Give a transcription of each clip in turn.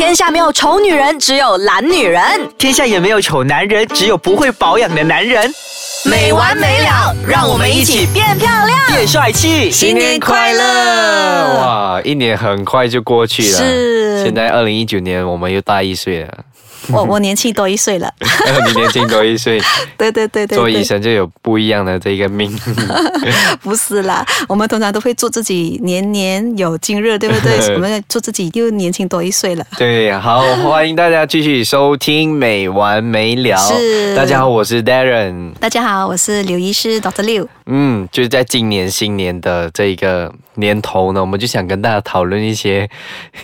天下没有丑女人，只有懒女人。天下也没有丑男人，只有不会保养的男人。没完没了，让我们一起变漂亮。变帅气，新年快乐！哇，一年很快就过去了。是现在二零一九年，我们又大一岁了。我我年轻多一岁了。你年轻多一岁，对对对对做医对，生就有不一样的这个命。不是啦，我们通常都会祝自己年年有今日，对不对？我们祝自己又年轻多一岁了。对，好，欢迎大家继续收听《没完没了》。是大家好，我是 Darren。大家好，我是刘医师 Dr. 刘。嗯，就是在今年新年的这一个年头呢，我们就想跟大家讨论一些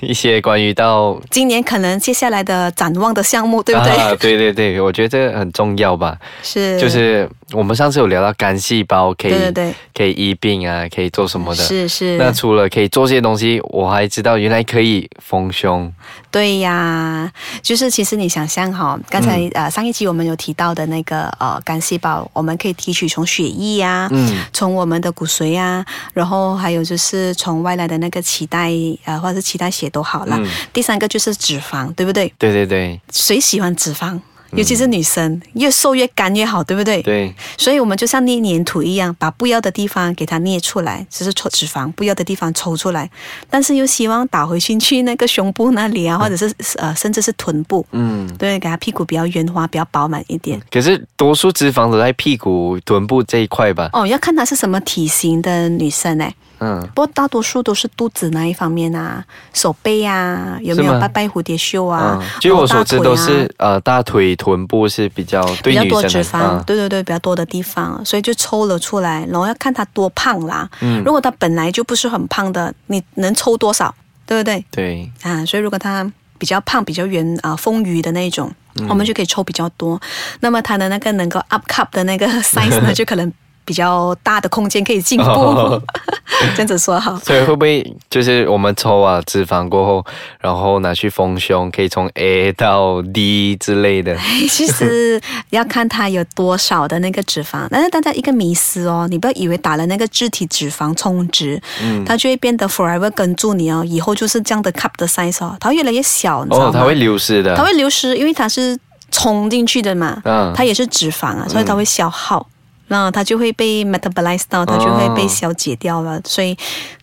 一些关于到今年可能接下来的展望的项目，对不对？啊，对对对，我觉得这个很重要吧。是，就是我们上次有聊到肝细胞可以对对对可以医病啊，可以做什么的。是是。那除了可以做这些东西，我还知道原来可以丰胸。对呀，就是其实你想象哈，刚才、嗯呃上一集我们有提到的那个呃肝细胞，我们可以提取从血液呀、嗯从我们的骨髓啊，然后还有就是从外来的那个脐带呃或者是脐带血都好了。嗯第三个就是脂肪，对不对？对对对谁喜欢脂肪？尤其是女生，越瘦越干越好，对不对？对，所以我们就像捏粘土一样，把不要的地方给它捏出来，就是抽脂肪，不要的地方抽出来，但是又希望打回去去那个胸部那里啊，或者是呃甚至是臀部，嗯。对，给它屁股比较圆滑，比较饱满一点。可是多数脂肪都在屁股、臀部这一块吧？哦，要看她是什么体型的女生哎，嗯，不过大多数都是肚子那一方面啊，手背啊，有没有拜拜蝴蝶袖啊？嗯，据我所知都是呃大腿、臀部是比较对比较多脂肪，嗯对对对，比较多的地方，所以就抽了出来，然后要看他多胖啦。嗯如果他本来就不是很胖的，你能抽多少，对不对？对，啊，所以如果他比较胖、比较圆啊、丰腴的那种，嗯我们就可以抽比较多。那么他的那个能够 up cup 的那个 size 呢，就可能比较大的空间可以进步。哦 这样子说好。所以会不会就是我们抽啊脂肪过后，然后拿去丰胸，可以从 A 到 D 之类的？其实要看它有多少的那个脂肪，但是大家一个迷思哦，你不要以为打了那个肢体脂肪充值，嗯它就会变得 forever 跟住你哦，以后就是这样的 cup 的 size 哦，它会越来越小，你知道吗？哦，它会流失的。它会流失，因为它是冲进去的嘛，嗯它也是脂肪啊，所以它会消耗，那它就会被 metabolize 到，它就会被消解掉了，所以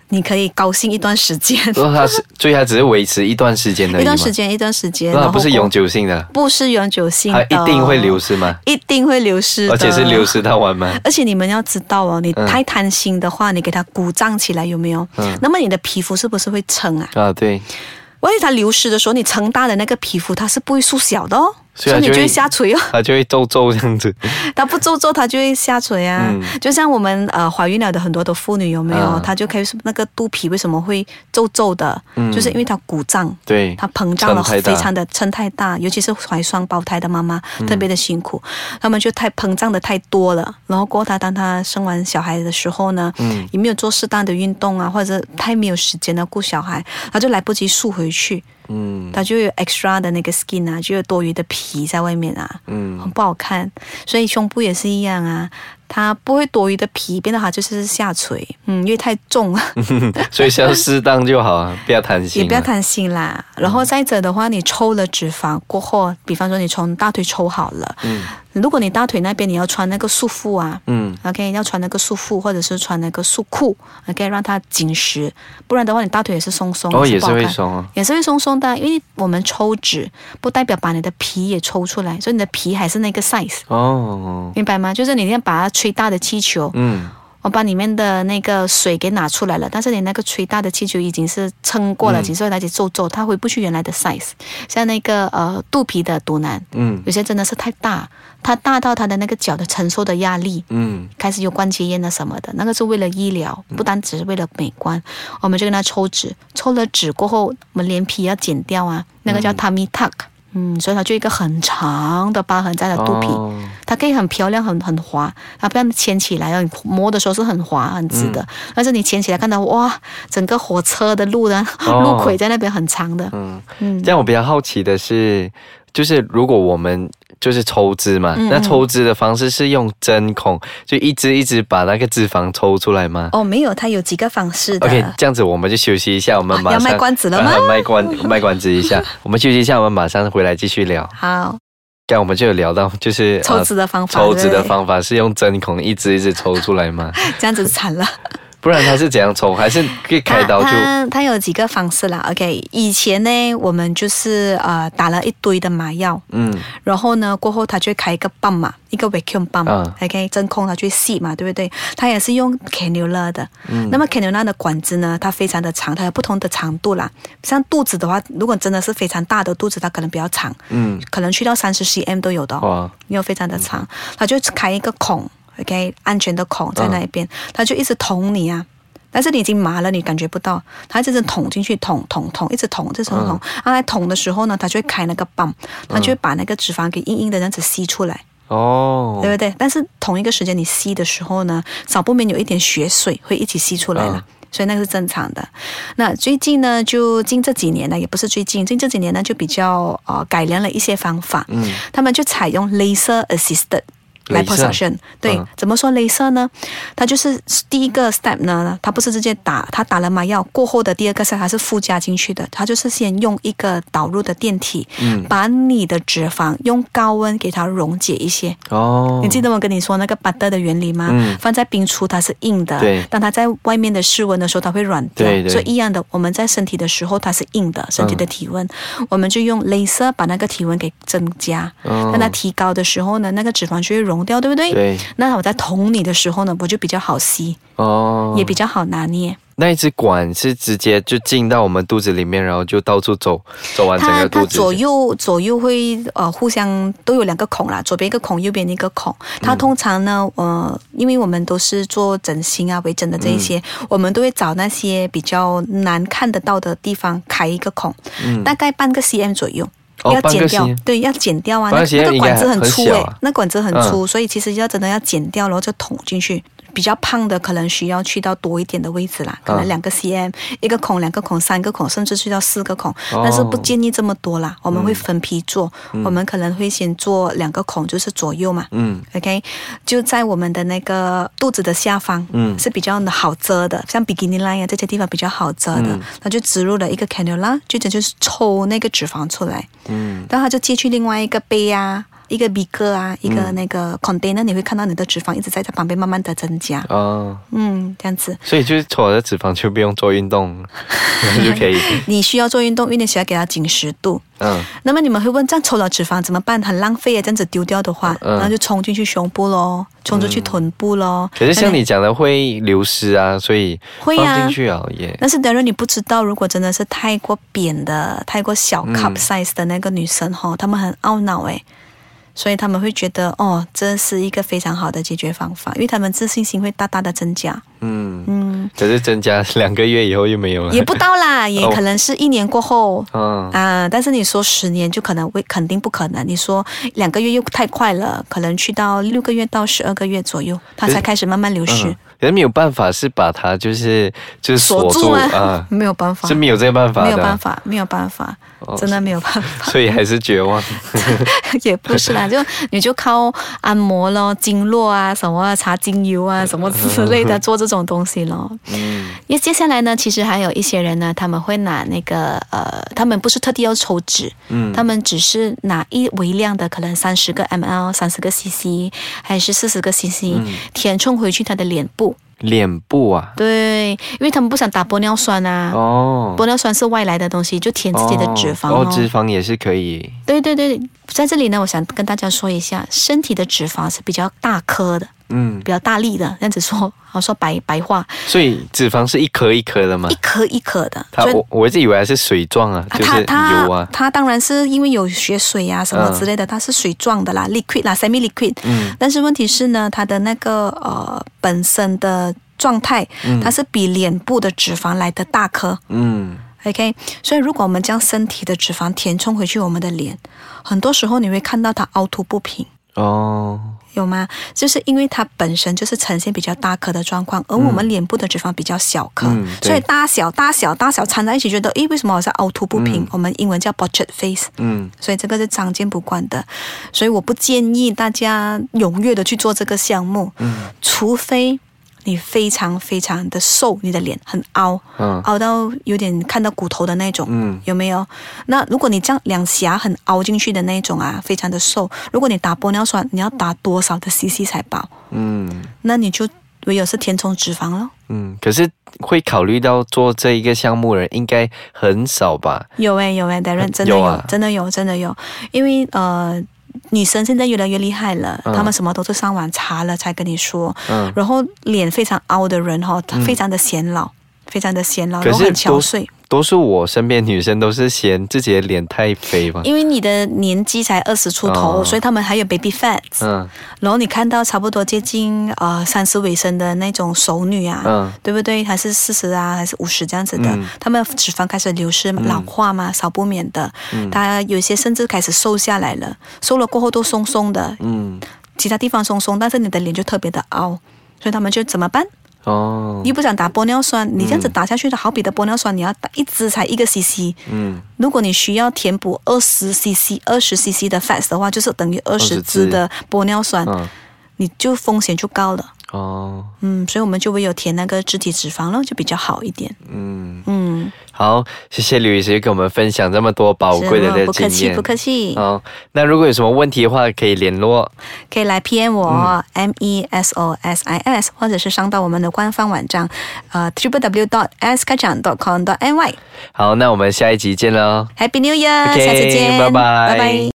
你可以高兴一段时间，如果它是，所以它只是维持一段时间而已一段嘛时间，一段时间，那不是永久性的，不是永久性它，一定会流失吗？一定会流失，而且是流失到完吗？而且你们要知道哦，你嗯。太贪心的话，你给它鼓胀起来有没有？嗯。那么你的皮肤是不是会撑啊？啊，对，万一它流失的时候，你撑大的那个皮肤它是不会缩小的哦，所以你就会所以它就会下垂哦。它就会皱皱这样子。它不皱皱，它就会下垂啊。嗯就像我们呃怀孕了的很多的妇女有没有？啊她就开始那个肚皮为什么会皱皱的？嗯就是因为它鼓胀。对，它膨胀了，非常的撑太大，尤其是怀双胞胎的妈妈嗯特别的辛苦，她们就太膨胀的太多了。然后过她当她生完小孩的时候呢，嗯也没有做适当的运动啊，或者太没有时间了顾小孩，她就来不及束回去，嗯它就有 extra 的那个 skin 啊，就有多余的皮在外面啊，嗯很不好看。所以胸部也是一样啊，它不会多余的皮，变得它就是下垂，嗯，因为太重了。所以需要适当就好，啊，不要贪心。也不要。贪心啦。然后再者的话，你抽了脂肪过后，比方说你从大腿抽好了，嗯如果你大腿那边你要穿那个束缚啊。嗯 OK，要穿那个束缚，或者是穿那个束裤，OK，让它紧实，不然的话，你大腿也是松松的，哦，也是会松啊。也是会松松的，因为我们抽脂不代表把你的皮也抽出来，所以你的皮还是那个 size，哦，明白吗？就是你要把它吹大的气球，嗯我把里面的那个水给拿出来了，但是你那个吹大的气球已经是撑过了，嗯几所以它就皱皱，它回不去原来的 size。像那个呃肚皮的肚腩，嗯有些真的是太大，它大到它的那个脚的承受的压力。嗯开始有关节炎啊什么的，那个是为了医疗，不单只是为了美观。我们就跟他抽脂，抽了脂过后，我们连皮要剪掉啊，那个叫 tummy tuck，嗯，所以它就一个很长的疤痕在它肚皮。哦它可以很漂亮、很很滑，它不要牵起来，你摸的时候是很滑、很直的。但是你牵起来看到哇，整个火车的路呢，哦路轨在那边很长的。嗯，嗯这样我比较好奇的是，就是如果我们就是抽脂嘛，嗯那抽脂的方式是用针孔，就一支一支把那个脂肪抽出来吗？哦，没有，它有几个方式的。OK，这样子我们就休息一下，我们马上、啊要卖关子了吗啊 卖关卖关子一下，我们休息一下，我们马上回来继续聊。好，刚才我们就有聊到，就是抽呃脂的方法，抽脂的方法是用针孔一支一支抽出来吗？这样子惨了。不然他是怎样抽？还是可以开刀就？它它有几个方式啦。OK，以前呢，我们就是呃打了一堆的麻药，嗯然后呢过后他就开一个泵嘛，一个 vacuum 泵、嗯 OK，真空它去吸嘛，对不对？它也是用 cannula 的。嗯那么 cannula 的管子呢，它非常的长，它有不同的长度啦。像肚子的话，如果真的是非常大的肚子，它可能比较长，嗯，可能去到三十 cm 都有的、哦。哇，没有非常的长，它就开一个孔，OK，安全的孔在那一边，它就一直捅你啊。但是你已经麻了，你感觉不到，它一直捅进去，捅捅捅，一直捅，一直捅捅。啊，在捅的时候呢，它就会开那个泵，它就会把那个脂肪给硬硬的这样子吸出来，哦，对不对？但是同一个时间你吸的时候呢，少不免有一点血水会一起吸出来了。嗯所以那个是正常的。那最近呢，就近这几年呢，也不是最近，近这几年呢，就比较呃改良了一些方法。嗯，他们就采用 laser assisted 镭射 liposuction。对，嗯怎么说 laser 呢？它就是第一个 step 呢，它不是直接打，它打了麻药过后的第二个 step 它是附加进去的，它就是先用一个导入的电体，嗯把你的脂肪用高温给它溶解一些。哦，你记得我跟你说那个 butter 的原理吗？嗯放在冰处它是硬的，对当它在外面的室温的时候，它会软掉。对对所以一样的，我们在身体的时候它是硬的，身体的体温，我们就用镭射把那个体温给增加。哦当它提高的时候呢，那个脂肪就会溶掉，对不对？对，那我在捅你的时候呢，我就比较好吸，哦，也比较好拿捏。那一支管是直接就进到我们肚子里面，然后就到处走，走完整它它个肚子。左右左右会呃互相都有两个孔啦，左边一个孔，右边一个孔。嗯它通常呢，呃，因为我们都是做整形啊、微整的这一些，嗯我们都会找那些比较难看得到的地方开一个孔，嗯大概半个 cm 左右。哦要剪掉对，要剪掉啊。那个管子很粗诶，那管子很粗，所以其实要真的要剪掉，然后就捅进去。比较胖的可能需要去到多一点的位置啦，可能嗯两个 cm，、一个孔、两个孔、三个孔，甚至去到四个孔，哦但是不建议这么多啦。我们嗯会分批做，我们可能会先做两个孔，就是左右嘛。嗯 OK，就在我们的那个肚子的下方，嗯是比较好遮的，像 bikini line 啊这些地方比较好遮的，嗯那就植入了一个 cannula，就等就是抽那个脂肪出来，嗯然后它就接去另外一个杯啊。一个 b 个啊，一个那个 container，你会看到你的脂肪一直在它旁边慢慢的增加，哦，嗯，这样子。所以就是抽了脂肪就不用做运动，就可以。你需要做运动，因为你需要给它紧实度。嗯那么你们会问，这样抽了脂肪怎么办？很浪费啊！这样子丢掉的话，嗯然后就冲进去胸部咯，冲出去臀部咯。可是像你讲的会流失啊，所以会啊放进去啊也。但是当然你不知道，如果真的是太过扁的、太过小嗯 cup size 的那个女生哈、她们很懊恼诶，所以他们会觉得哦，这是一个非常好的解决方法，因为他们自信心会大大的增加。嗯，嗯，可是增加两个月以后又没有了。也不到啦，也哦可能是一年过后。嗯啊，但是你说十年就可能会肯定不可能。你说两个月又太快了，可能去到六个月到十二个月左右，它才开始慢慢流失。嗯，可是没有办法是把它就是就是锁住啊，啊，没有办法是，没有这个办法，没有办法，没有办法，哦真的没有办法。所以还是绝望。也不是啦，就你就靠按摩咯、经络啊、什么啊擦精油啊、什么之类的做这种东西咯。嗯因为接下来呢，其实还有一些人呢，他们会拿那个呃，他们不是特地要抽脂，嗯他们只是拿一微量的，可能三十个 ml、三十个 cc 还是四十个 cc，、填充回去他的脸部。脸部啊，对，因为他们不想打玻尿酸啊。哦，玻尿酸是外来的东西，就填自己的脂肪哦，脂肪也是可以。对对对，在这里呢，我想跟大家说一下，身体的脂肪是比较大颗的，嗯比，较大粒的，这样子说，好说白白话，所以脂肪是一颗一颗的吗一？颗一颗的。它我我一直以为它是水状啊，就是它油啊。它当然是因为有血水啊什么之类的，它是水状的啦，liquid 啦，semi liquid。嗯但是问题是呢，它的那个呃本身的状态，它是比脸部的脂肪来的大颗。嗯 OK，所以如果我们将身体的脂肪填充回去我们的脸，很多时候你会看到它凹凸不平。哦，有吗？就是因为它本身就是呈现比较大颗的状况，而我们脸部的脂肪比较小颗，嗯所以大小、大小、大小掺在一起，觉得诶，为什么好像凹凸不平？我们英文叫 butchered face。嗯所以这个是常见不惯的，所以我不建议大家踊跃的去做这个项目，嗯除非你非常非常的瘦，你的脸很凹，嗯凹到有点看到骨头的那种，嗯有没有？那如果你这样两颊很凹进去的那种啊，非常的瘦，如果你打玻尿酸，你要打多少的 CC 才饱？嗯那你就唯有是填充脂肪了。嗯，可是会考虑到做这一个项目的人应该很少吧？有诶、有诶、d a r r e n 真的有，有啊真的有，真的有，因为呃。女生现在越来越厉害了，嗯她们什么都是上网查了才跟你说。嗯然后脸非常凹的人哈、哦非常的显老，非常的显老，然后很憔悴。多数我身边女生都是嫌自己的脸太肥嘛。因为你的年纪才二十出头，哦所以他们还有 baby fat。嗯然后你看到差不多接近呃三十尾声的那种熟女啊，嗯对不对？还是四十啊，还是五十这样子的，嗯他们脂肪开始流失、老化嘛，少不免的。嗯他有些甚至开始瘦下来了，瘦了过后都松松的，嗯其他地方松松，但是你的脸就特别的凹，所以他们就怎么办？哦你不想打玻尿酸，你这样子打下去的好比的玻尿酸，你要打一支才一个 CC。嗯如果你需要填补二十 CC、二十 CC 的 fats 的话，就是等于二十支的玻尿酸，嗯你就风险就高了。哦嗯，所以我们就唯有填那个肢体脂肪了，就比较好一点。嗯，嗯，好，谢谢吕医师跟我们分享这么多宝贵的是这个经不客气，不。客气，哦，那如果有什么问题的话，可以联络。可以来 PM 我、M 嗯 E S O S I S，或者是上到我们的官方网站，呃，triple w dot s 开场 dot com dot ny。好，那我们下一集见喽。Happy New Year，、OK，下次见，拜拜拜拜。